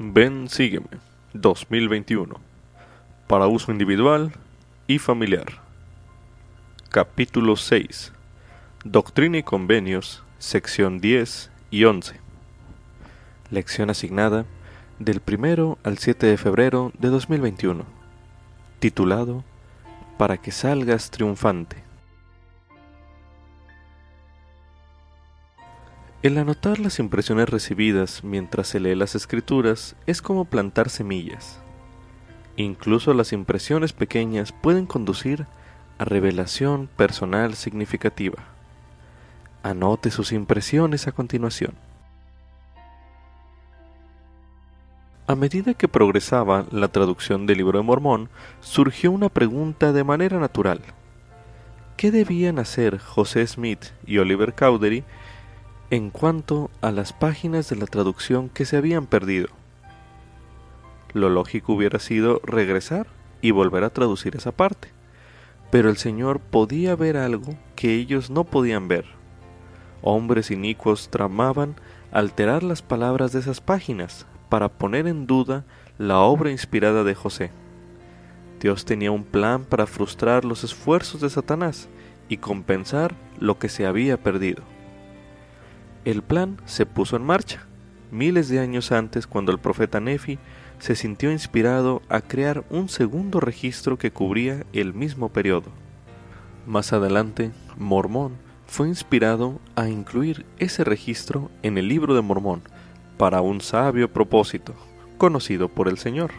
Ven, sígueme. 2021. Para uso individual y familiar. Capítulo 6. Doctrina y convenios, sección 10 y 11. Lección asignada del 1 al 7 de febrero de 2021. Titulado Para que salgas triunfante. El anotar las impresiones recibidas mientras se lee las escrituras es como plantar semillas. Incluso las impresiones pequeñas pueden conducir a revelación personal significativa. Anote sus impresiones a continuación. A medida que progresaba la traducción del libro de Mormón, surgió una pregunta de manera natural. ¿Qué debían hacer José Smith y Oliver Cowdery en cuanto a las páginas de la traducción que se habían perdido. Lo lógico hubiera sido regresar y volver a traducir esa parte, pero el Señor podía ver algo que ellos no podían ver. Hombres inicuos tramaban alterar las palabras de esas páginas para poner en duda la obra inspirada de José. Dios tenía un plan para frustrar los esfuerzos de Satanás y compensar lo que se había perdido. El plan se puso en marcha, miles de años antes cuando el profeta Nefi se sintió inspirado a crear un segundo registro que cubría el mismo periodo. Más adelante, Mormón fue inspirado a incluir ese registro en el libro de Mormón para un sabio propósito, conocido por el Señor.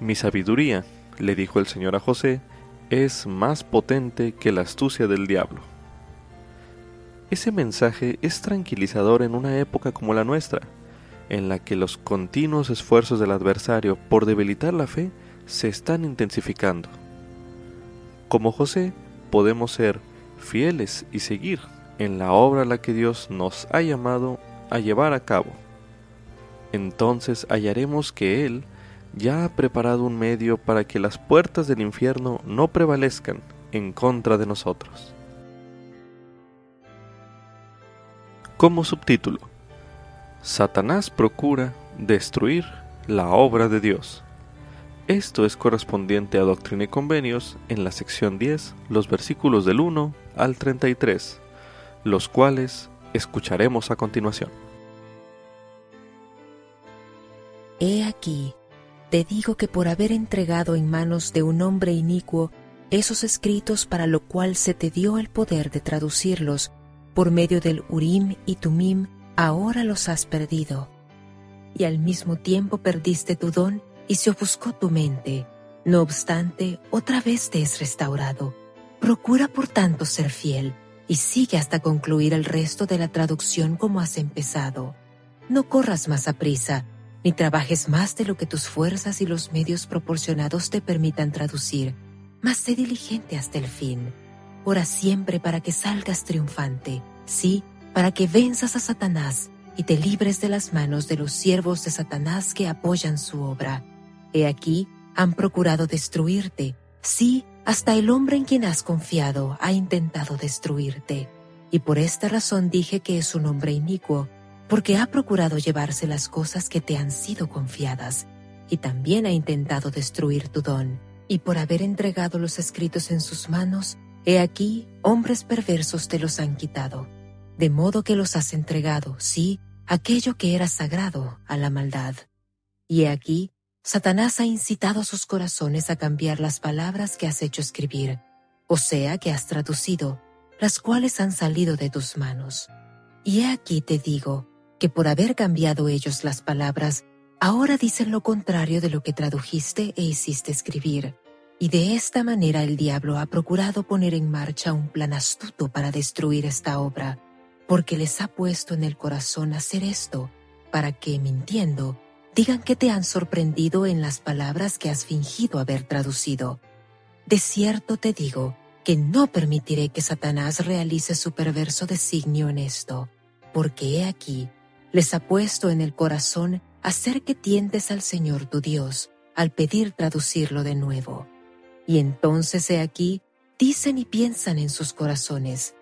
Mi sabiduría, le dijo el Señor a José, es más potente que la astucia del diablo. Ese mensaje es tranquilizador en una época como la nuestra, en la que los continuos esfuerzos del adversario por debilitar la fe se están intensificando. Como José, podemos ser fieles y seguir en la obra a la que Dios nos ha llamado a llevar a cabo. Entonces hallaremos que Él ya ha preparado un medio para que las puertas del infierno no prevalezcan en contra de nosotros. Como subtítulo Satanás procura destruir la obra de Dios. Esto es correspondiente a Doctrina y Convenios en la sección 10, los versículos del 1 al 33, los cuales escucharemos a continuación. He aquí, te digo que por haber entregado en manos de un hombre inicuo esos escritos para lo cual se te dio el poder de traducirlos, por medio del Urim y Tumim, ahora los has perdido. Y al mismo tiempo perdiste tu don y se ofuscó tu mente. No obstante, otra vez te es restaurado. Procura por tanto ser fiel y sigue hasta concluir el resto de la traducción como has empezado. No corras más a prisa, ni trabajes más de lo que tus fuerzas y los medios proporcionados te permitan traducir, mas sé diligente hasta el fin ora siempre para que salgas triunfante, sí, para que venzas a Satanás y te libres de las manos de los siervos de Satanás que apoyan su obra. He aquí, han procurado destruirte, sí, hasta el hombre en quien has confiado ha intentado destruirte. Y por esta razón dije que es un hombre inicuo, porque ha procurado llevarse las cosas que te han sido confiadas, y también ha intentado destruir tu don. Y por haber entregado los escritos en sus manos, He aquí, hombres perversos te los han quitado, de modo que los has entregado, sí, aquello que era sagrado, a la maldad. Y he aquí, Satanás ha incitado sus corazones a cambiar las palabras que has hecho escribir, o sea, que has traducido, las cuales han salido de tus manos. Y he aquí te digo, que por haber cambiado ellos las palabras, ahora dicen lo contrario de lo que tradujiste e hiciste escribir y de esta manera el diablo ha procurado poner en marcha un plan astuto para destruir esta obra, porque les ha puesto en el corazón hacer esto, para que, mintiendo, digan que te han sorprendido en las palabras que has fingido haber traducido. De cierto te digo que no permitiré que Satanás realice su perverso designio en esto, porque he aquí, les ha puesto en el corazón hacer que tientes al Señor tu Dios, al pedir traducirlo de nuevo. Y entonces he aquí, dicen y piensan en sus corazones,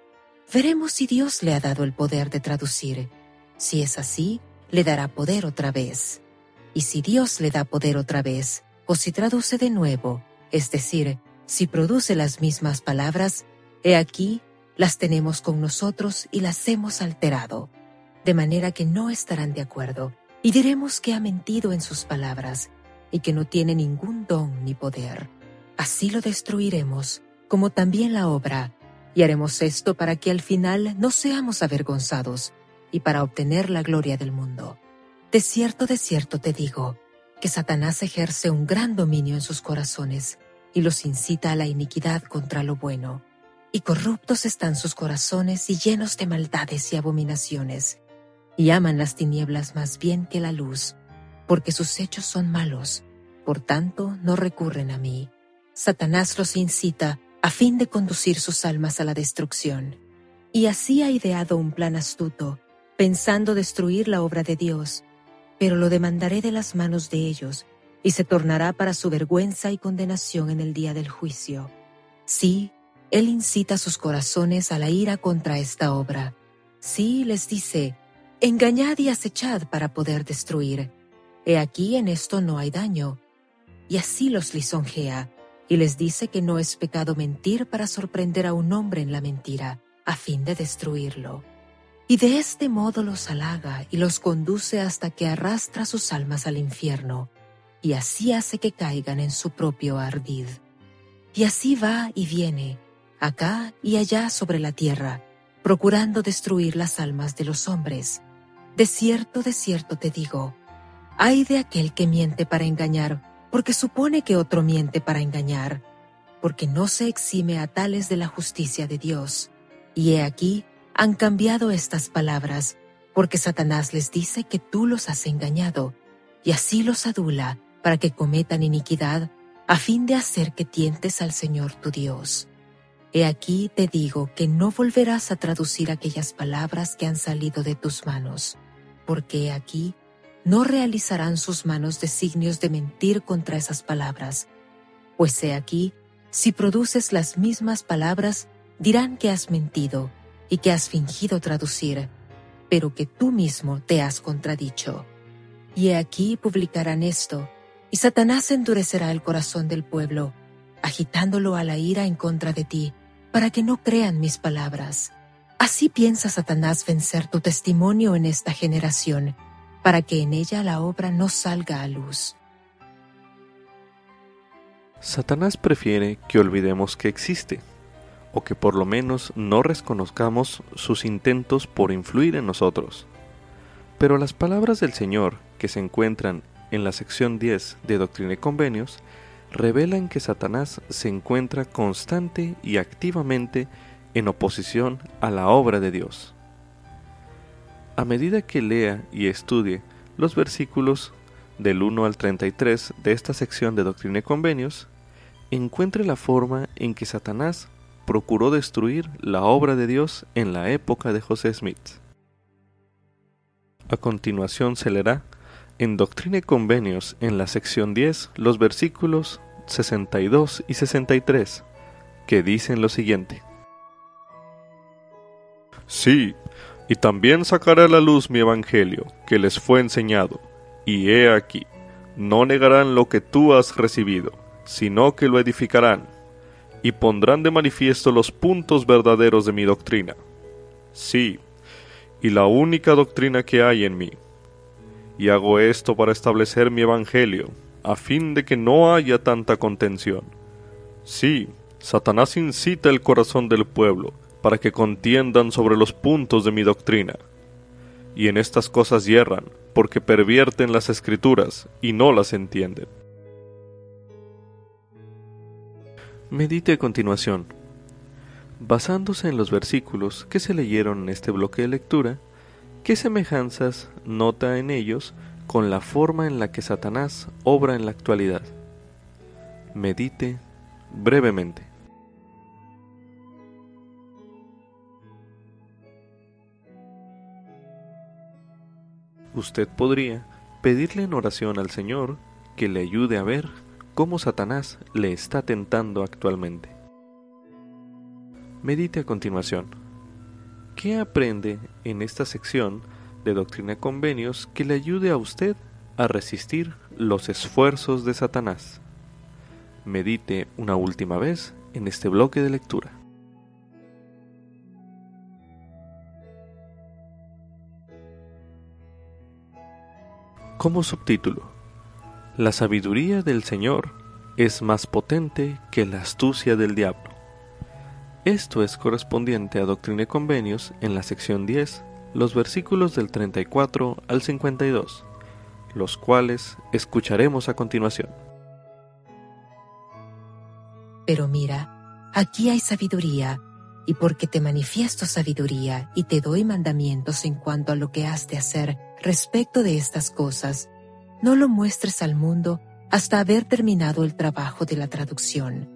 veremos si Dios le ha dado el poder de traducir. Si es así, le dará poder otra vez. Y si Dios le da poder otra vez, o si traduce de nuevo, es decir, si produce las mismas palabras, he aquí, las tenemos con nosotros y las hemos alterado, de manera que no estarán de acuerdo, y diremos que ha mentido en sus palabras, y que no tiene ningún don ni poder. Así lo destruiremos, como también la obra, y haremos esto para que al final no seamos avergonzados, y para obtener la gloria del mundo. De cierto, de cierto te digo, que Satanás ejerce un gran dominio en sus corazones, y los incita a la iniquidad contra lo bueno. Y corruptos están sus corazones y llenos de maldades y abominaciones, y aman las tinieblas más bien que la luz, porque sus hechos son malos, por tanto no recurren a mí. Satanás los incita a fin de conducir sus almas a la destrucción. Y así ha ideado un plan astuto, pensando destruir la obra de Dios, pero lo demandaré de las manos de ellos, y se tornará para su vergüenza y condenación en el día del juicio. Sí, Él incita sus corazones a la ira contra esta obra. Sí, les dice, engañad y acechad para poder destruir. He aquí en esto no hay daño. Y así los lisonjea, y les dice que no es pecado mentir para sorprender a un hombre en la mentira, a fin de destruirlo y de este modo los halaga y los conduce hasta que arrastra sus almas al infierno, y así hace que caigan en su propio ardid. Y así va y viene, acá y allá sobre la tierra, procurando destruir las almas de los hombres. De cierto, de cierto te digo, hay de aquel que miente para engañar, porque supone que otro miente para engañar, porque no se exime a tales de la justicia de Dios. Y he aquí, han cambiado estas palabras, porque Satanás les dice que tú los has engañado, y así los adula para que cometan iniquidad, a fin de hacer que tientes al Señor tu Dios. He aquí te digo que no volverás a traducir aquellas palabras que han salido de tus manos, porque he aquí no realizarán sus manos designios de mentir contra esas palabras, pues he aquí, si produces las mismas palabras, dirán que has mentido, y que has fingido traducir, pero que tú mismo te has contradicho. Y aquí publicarán esto, y Satanás endurecerá el corazón del pueblo, agitándolo a la ira en contra de ti, para que no crean mis palabras. Así piensa Satanás vencer tu testimonio en esta generación, para que en ella la obra no salga a luz. Satanás prefiere que olvidemos que existe o que por lo menos no reconozcamos sus intentos por influir en nosotros. Pero las palabras del Señor, que se encuentran en la sección 10 de Doctrina y Convenios, revelan que Satanás se encuentra constante y activamente en oposición a la obra de Dios. A medida que lea y estudie los versículos del 1 al 33 de esta sección de Doctrina y Convenios, encuentre la forma en que Satanás procuró destruir la obra de Dios en la época de José Smith. A continuación se leerá en Doctrina y Convenios en la sección 10 los versículos 62 y 63, que dicen lo siguiente. Sí, y también sacaré a la luz mi evangelio, que les fue enseñado, y he aquí, no negarán lo que tú has recibido, sino que lo edificarán y pondrán de manifiesto los puntos verdaderos de mi doctrina. Sí, y la única doctrina que hay en mí. Y hago esto para establecer mi evangelio, a fin de que no haya tanta contención. Sí, Satanás incita el corazón del pueblo para que contiendan sobre los puntos de mi doctrina. Y en estas cosas hierran, porque pervierten las escrituras y no las entienden. Medite a continuación. Basándose en los versículos que se leyeron en este bloque de lectura, ¿qué semejanzas nota en ellos con la forma en la que Satanás obra en la actualidad? Medite brevemente. Usted podría pedirle en oración al Señor que le ayude a ver cómo Satanás le está tentando actualmente. Medite a continuación. ¿Qué aprende en esta sección de Doctrina Convenios que le ayude a usted a resistir los esfuerzos de Satanás. Medite una última vez en este bloque de lectura. Como subtítulo, La sabiduría del Señor es más potente que la astucia del diablo. Esto es correspondiente a Doctrina y Convenios en la sección 10, los versículos del 34 al 52 los cuales escucharemos a continuación. Pero mira, aquí hay sabiduría, y porque te manifiesto sabiduría y te doy mandamientos en cuanto a lo que has de hacer respecto de estas cosas, no lo muestres al mundo hasta haber terminado el trabajo de la traducción.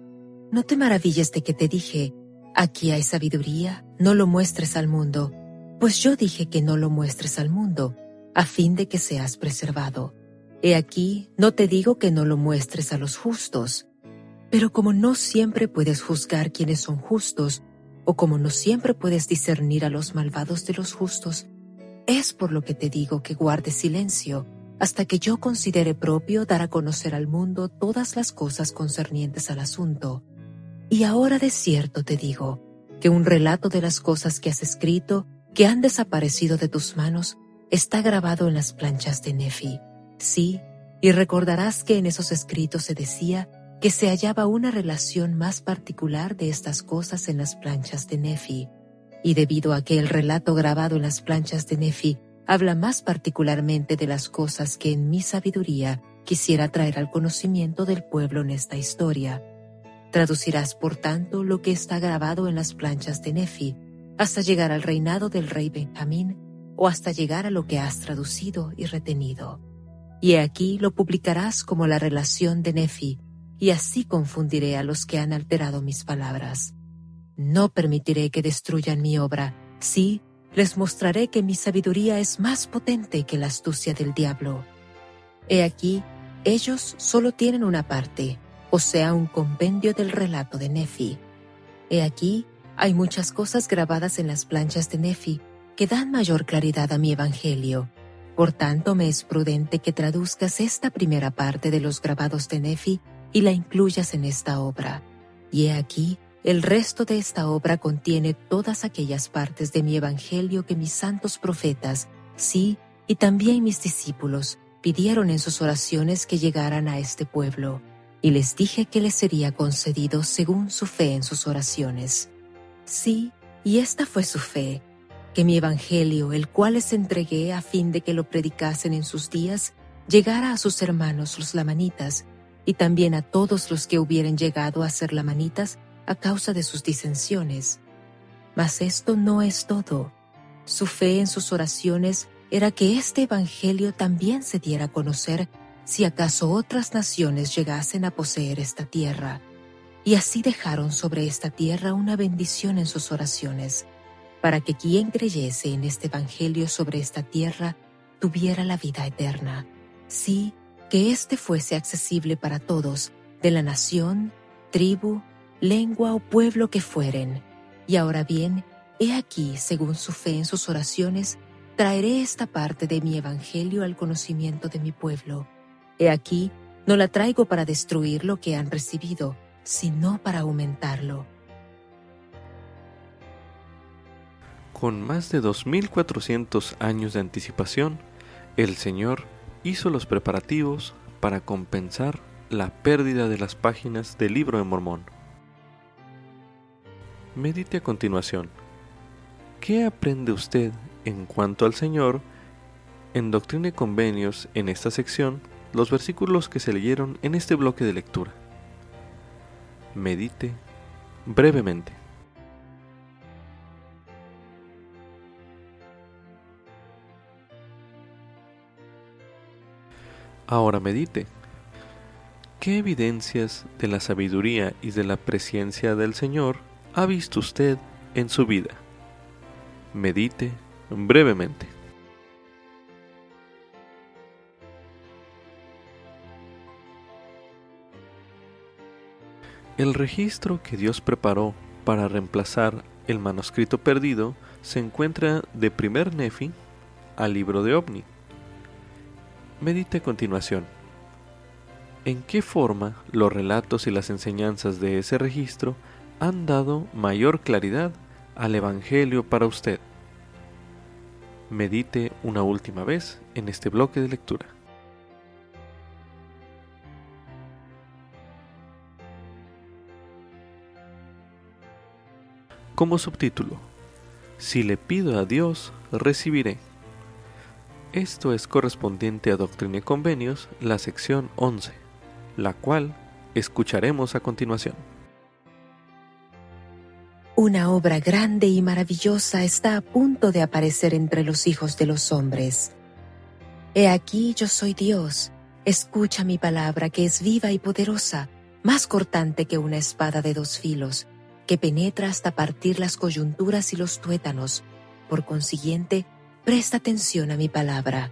No te maravilles de que te dije, aquí hay sabiduría, no lo muestres al mundo, pues yo dije que no lo muestres al mundo, a fin de que seas preservado. He aquí, no te digo que no lo muestres a los justos, pero como no siempre puedes juzgar quienes son justos, o como no siempre puedes discernir a los malvados de los justos, es por lo que te digo que guardes silencio, hasta que yo considere propio dar a conocer al mundo todas las cosas concernientes al asunto. Y ahora de cierto te digo, que un relato de las cosas que has escrito, que han desaparecido de tus manos, está grabado en las planchas de Nefi. Sí, y recordarás que en esos escritos se decía que se hallaba una relación más particular de estas cosas en las planchas de Nefi. Y debido a que el relato grabado en las planchas de Nefi habla más particularmente de las cosas que en mi sabiduría quisiera traer al conocimiento del pueblo en esta historia. Traducirás, por tanto, lo que está grabado en las planchas de Nefi, hasta llegar al reinado del rey Benjamín o hasta llegar a lo que has traducido y retenido. Y aquí lo publicarás como la relación de Nefi, y así confundiré a los que han alterado mis palabras. No permitiré que destruyan mi obra, sí, les mostraré que mi sabiduría es más potente que la astucia del diablo. He aquí, ellos solo tienen una parte, o sea, un compendio del relato de Nefi. He aquí, hay muchas cosas grabadas en las planchas de Nefi, que dan mayor claridad a mi Evangelio. Por tanto, me es prudente que traduzcas esta primera parte de los grabados de Nefi y la incluyas en esta obra. Y he aquí, el resto de esta obra contiene todas aquellas partes de mi Evangelio que mis santos profetas, sí, y también mis discípulos, pidieron en sus oraciones que llegaran a este pueblo, y les dije que les sería concedido según su fe en sus oraciones. Sí, y esta fue su fe, que mi Evangelio, el cual les entregué a fin de que lo predicasen en sus días, llegara a sus hermanos los lamanitas, y también a todos los que hubieran llegado a ser lamanitas a causa de sus disensiones. Mas esto no es todo. Su fe en sus oraciones era que este Evangelio también se diera a conocer si acaso otras naciones llegasen a poseer esta tierra. Y así dejaron sobre esta tierra una bendición en sus oraciones para que quien creyese en este Evangelio sobre esta tierra tuviera la vida eterna. Sí, que éste fuese accesible para todos, de la nación, tribu, lengua o pueblo que fueren. Y ahora bien, he aquí, según su fe en sus oraciones, traeré esta parte de mi Evangelio al conocimiento de mi pueblo. He aquí, no la traigo para destruir lo que han recibido, sino para aumentarlo con más de 2.400 años de anticipación, el Señor hizo los preparativos para compensar la pérdida de las páginas del libro de Mormón. Medite a continuación. ¿Qué aprende usted en cuanto al Señor en Doctrina y Convenios en esta sección, los versículos que se leyeron en este bloque de lectura? Medite brevemente. Ahora medite. ¿Qué evidencias de la sabiduría y de la presencia del Señor ha visto usted en su vida? Medite brevemente. El registro que Dios preparó para reemplazar el manuscrito perdido se encuentra de primer Nefi al libro de OVNI. Medite a continuación. ¿En qué forma los relatos y las enseñanzas de ese registro han dado mayor claridad al Evangelio para usted? Medite una última vez en este bloque de lectura. Como subtítulo, Si le pido a Dios, recibiré. Esto es correspondiente a Doctrina y Convenios, la sección 11, la cual escucharemos a continuación. Una obra grande y maravillosa está a punto de aparecer entre los hijos de los hombres. He aquí yo soy Dios, escucha mi palabra que es viva y poderosa, más cortante que una espada de dos filos, que penetra hasta partir las coyunturas y los tuétanos. Por consiguiente, Presta atención a mi palabra.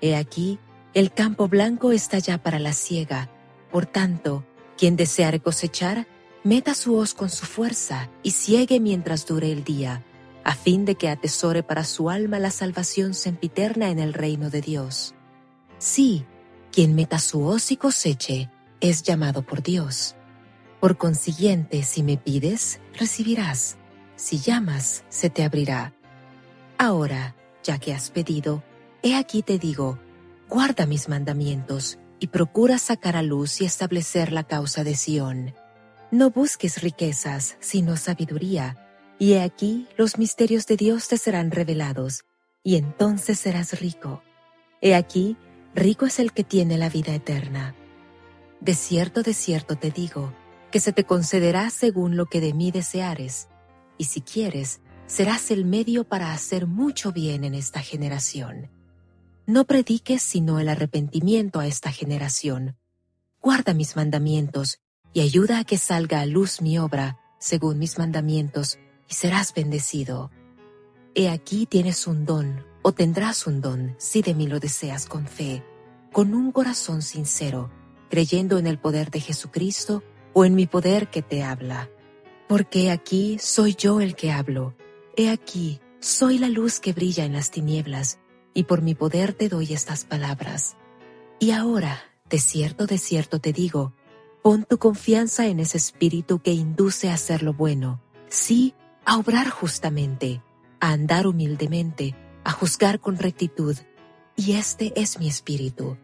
He aquí, el campo blanco está ya para la siega. Por tanto, quien deseare cosechar, meta su hoz con su fuerza y ciegue mientras dure el día, a fin de que atesore para su alma la salvación sempiterna en el reino de Dios. Sí, quien meta su hoz y coseche, es llamado por Dios. Por consiguiente, si me pides, recibirás. Si llamas, se te abrirá. Ahora, ya que has pedido, he aquí te digo, guarda mis mandamientos y procura sacar a luz y establecer la causa de Sión. No busques riquezas, sino sabiduría, y he aquí los misterios de Dios te serán revelados, y entonces serás rico. He aquí, rico es el que tiene la vida eterna. De cierto, de cierto te digo, que se te concederá según lo que de mí deseares, y si quieres, serás el medio para hacer mucho bien en esta generación. No prediques sino el arrepentimiento a esta generación. Guarda mis mandamientos y ayuda a que salga a luz mi obra según mis mandamientos y serás bendecido. He aquí tienes un don o tendrás un don si de mí lo deseas con fe, con un corazón sincero, creyendo en el poder de Jesucristo o en mi poder que te habla. Porque aquí soy yo el que hablo He aquí, soy la luz que brilla en las tinieblas, y por mi poder te doy estas palabras. Y ahora, de cierto, de cierto te digo, pon tu confianza en ese espíritu que induce a hacer lo bueno, sí, a obrar justamente, a andar humildemente, a juzgar con rectitud, y este es mi espíritu.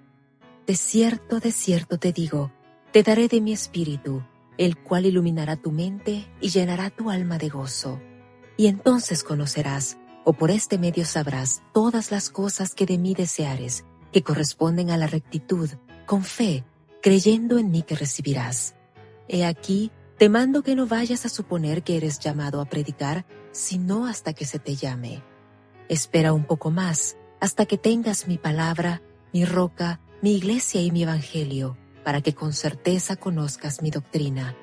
De cierto, de cierto te digo, te daré de mi espíritu, el cual iluminará tu mente y llenará tu alma de gozo y entonces conocerás, o por este medio sabrás todas las cosas que de mí deseares, que corresponden a la rectitud, con fe, creyendo en mí que recibirás. He aquí, te mando que no vayas a suponer que eres llamado a predicar, sino hasta que se te llame. Espera un poco más, hasta que tengas mi palabra, mi roca, mi iglesia y mi evangelio, para que con certeza conozcas mi doctrina.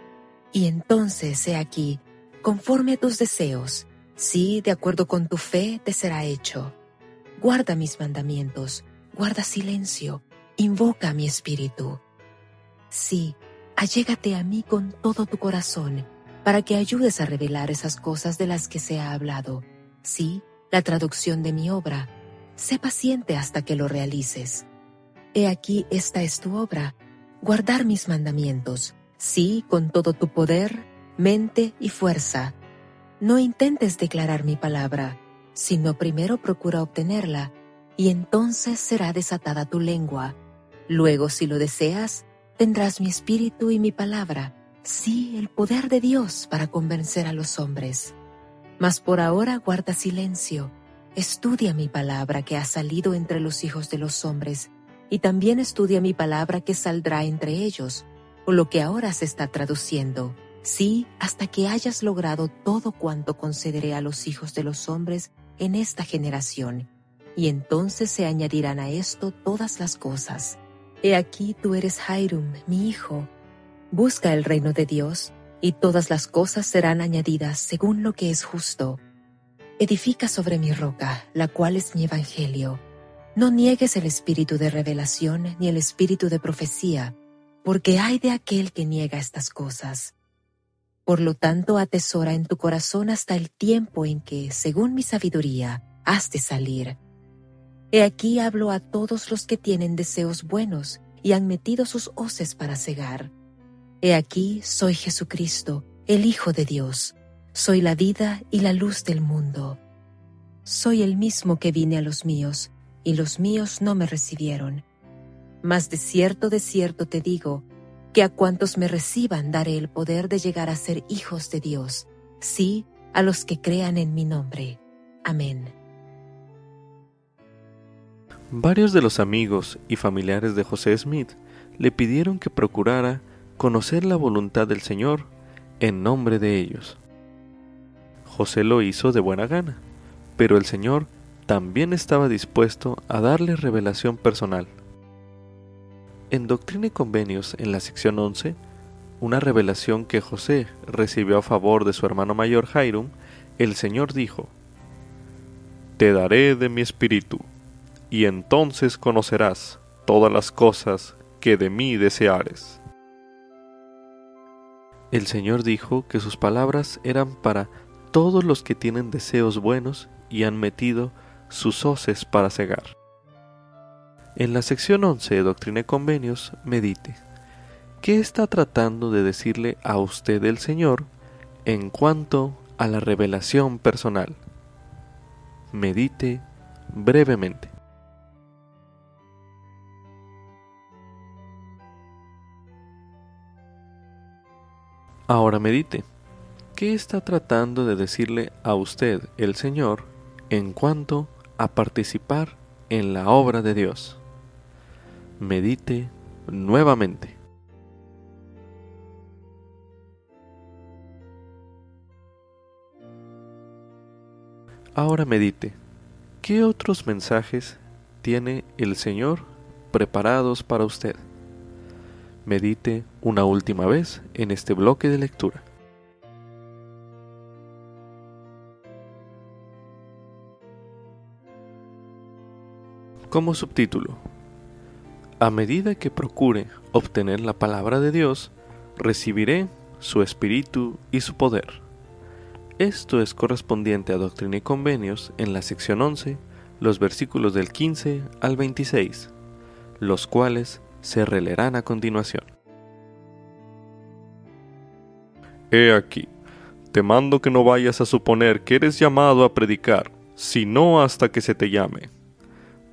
Y entonces, he aquí, conforme a tus deseos, sí, de acuerdo con tu fe, te será hecho. Guarda mis mandamientos, guarda silencio, invoca mi espíritu. Sí, allégate a mí con todo tu corazón, para que ayudes a revelar esas cosas de las que se ha hablado. Sí, la traducción de mi obra. Sé paciente hasta que lo realices. He aquí esta es tu obra, guardar mis mandamientos. Sí, con todo tu poder, mente y fuerza. No intentes declarar mi palabra, sino primero procura obtenerla, y entonces será desatada tu lengua. Luego, si lo deseas, tendrás mi espíritu y mi palabra, sí, el poder de Dios para convencer a los hombres. Mas por ahora guarda silencio, estudia mi palabra que ha salido entre los hijos de los hombres, y también estudia mi palabra que saldrá entre ellos, o lo que ahora se está traduciendo sí hasta que hayas logrado todo cuanto concederé a los hijos de los hombres en esta generación, y entonces se añadirán a esto todas las cosas. He aquí tú eres Jairum, mi hijo. Busca el reino de Dios, y todas las cosas serán añadidas según lo que es justo. Edifica sobre mi roca, la cual es mi evangelio. No niegues el espíritu de revelación ni el espíritu de profecía, porque hay de aquel que niega estas cosas por lo tanto, atesora en tu corazón hasta el tiempo en que, según mi sabiduría, has de salir. He aquí hablo a todos los que tienen deseos buenos y han metido sus hoces para cegar. He aquí soy Jesucristo, el Hijo de Dios. Soy la vida y la luz del mundo. Soy el mismo que vine a los míos, y los míos no me recibieron. Mas de cierto, de cierto te digo, que a cuantos me reciban daré el poder de llegar a ser hijos de Dios, sí, a los que crean en mi nombre. Amén. Varios de los amigos y familiares de José Smith le pidieron que procurara conocer la voluntad del Señor en nombre de ellos. José lo hizo de buena gana, pero el Señor también estaba dispuesto a darle revelación personal. En Doctrina y Convenios, en la sección 11, una revelación que José recibió a favor de su hermano mayor Jairum, el Señor dijo, Te daré de mi espíritu, y entonces conocerás todas las cosas que de mí deseares. El Señor dijo que sus palabras eran para todos los que tienen deseos buenos y han metido sus hoces para cegar. En la sección 11 de Doctrina y Convenios, medite. ¿Qué está tratando de decirle a usted el Señor en cuanto a la revelación personal? Medite brevemente. Ahora medite. ¿Qué está tratando de decirle a usted el Señor en cuanto a participar en la obra de Dios? Medite nuevamente. Ahora medite. ¿Qué otros mensajes tiene el Señor preparados para usted? Medite una última vez en este bloque de lectura. Como subtítulo, a medida que procure obtener la palabra de Dios, recibiré su espíritu y su poder. Esto es correspondiente a Doctrina y Convenios en la sección 11, los versículos del 15 al 26, los cuales se releerán a continuación. He aquí, te mando que no vayas a suponer que eres llamado a predicar, sino hasta que se te llame.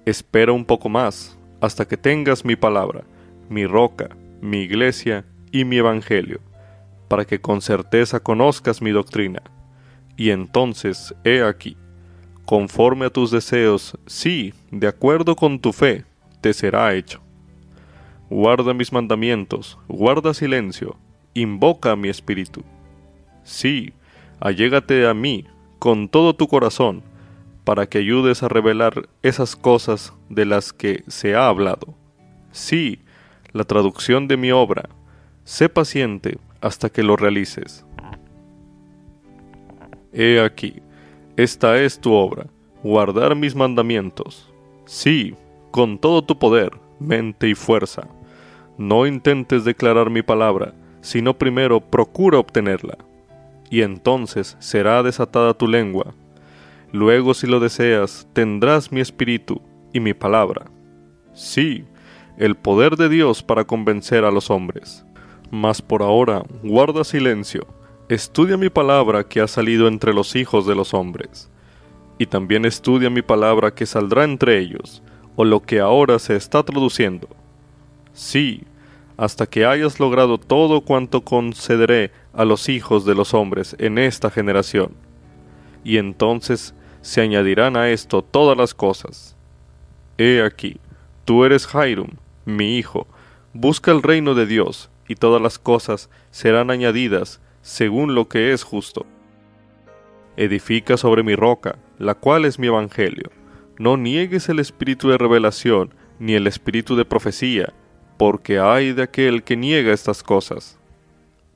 Espera un poco más, hasta que tengas mi palabra, mi roca, mi iglesia y mi evangelio, para que con certeza conozcas mi doctrina y entonces, he aquí, conforme a tus deseos, sí, de acuerdo con tu fe, te será hecho. Guarda mis mandamientos, guarda silencio, invoca a mi espíritu. Sí, allégate a mí con todo tu corazón, para que ayudes a revelar esas cosas de las que se ha hablado. Sí, la traducción de mi obra, sé paciente hasta que lo realices. He aquí, esta es tu obra, guardar mis mandamientos. Sí, con todo tu poder, mente y fuerza. No intentes declarar mi palabra, sino primero procura obtenerla. Y entonces será desatada tu lengua. Luego, si lo deseas, tendrás mi espíritu y mi palabra. Sí, el poder de Dios para convencer a los hombres. Mas por ahora, guarda silencio Estudia mi palabra que ha salido entre los hijos de los hombres, y también estudia mi palabra que saldrá entre ellos, o lo que ahora se está traduciendo. Sí, hasta que hayas logrado todo cuanto concederé a los hijos de los hombres en esta generación. Y entonces se añadirán a esto todas las cosas. He aquí, tú eres Jairum, mi hijo, busca el reino de Dios, y todas las cosas serán añadidas según lo que es justo. Edifica sobre mi roca, la cual es mi evangelio. No niegues el espíritu de revelación, ni el espíritu de profecía, porque hay de aquel que niega estas cosas.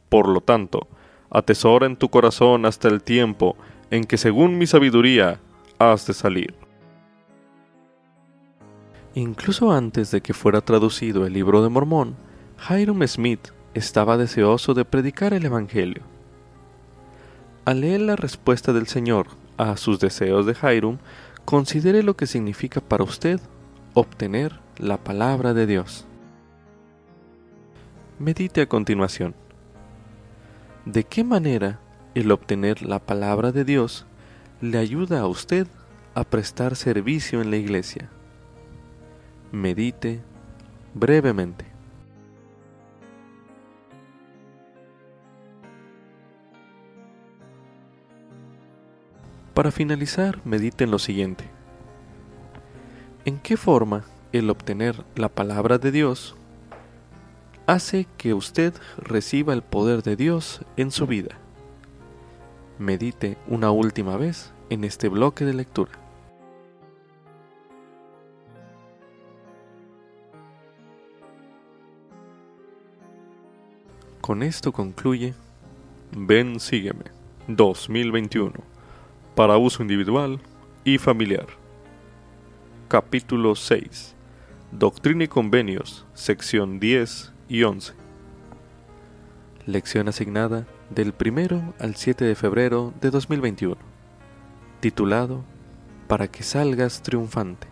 Por lo tanto, atesora en tu corazón hasta el tiempo en que según mi sabiduría has de salir. Incluso antes de que fuera traducido el libro de Mormón, Hiram Smith estaba deseoso de predicar el Evangelio. Al leer la respuesta del Señor a sus deseos de Hiram, considere lo que significa para usted obtener la palabra de Dios. Medite a continuación. ¿De qué manera el obtener la palabra de Dios le ayuda a usted a prestar servicio en la iglesia? Medite brevemente. Para finalizar, medite en lo siguiente. ¿En qué forma el obtener la palabra de Dios hace que usted reciba el poder de Dios en su vida? Medite una última vez en este bloque de lectura. Con esto concluye Ven Sígueme 2021 para uso individual y familiar. Capítulo 6. Doctrina y Convenios, sección 10 y 11. Lección asignada del 1 al 7 de febrero de 2021. Titulado Para que salgas triunfante.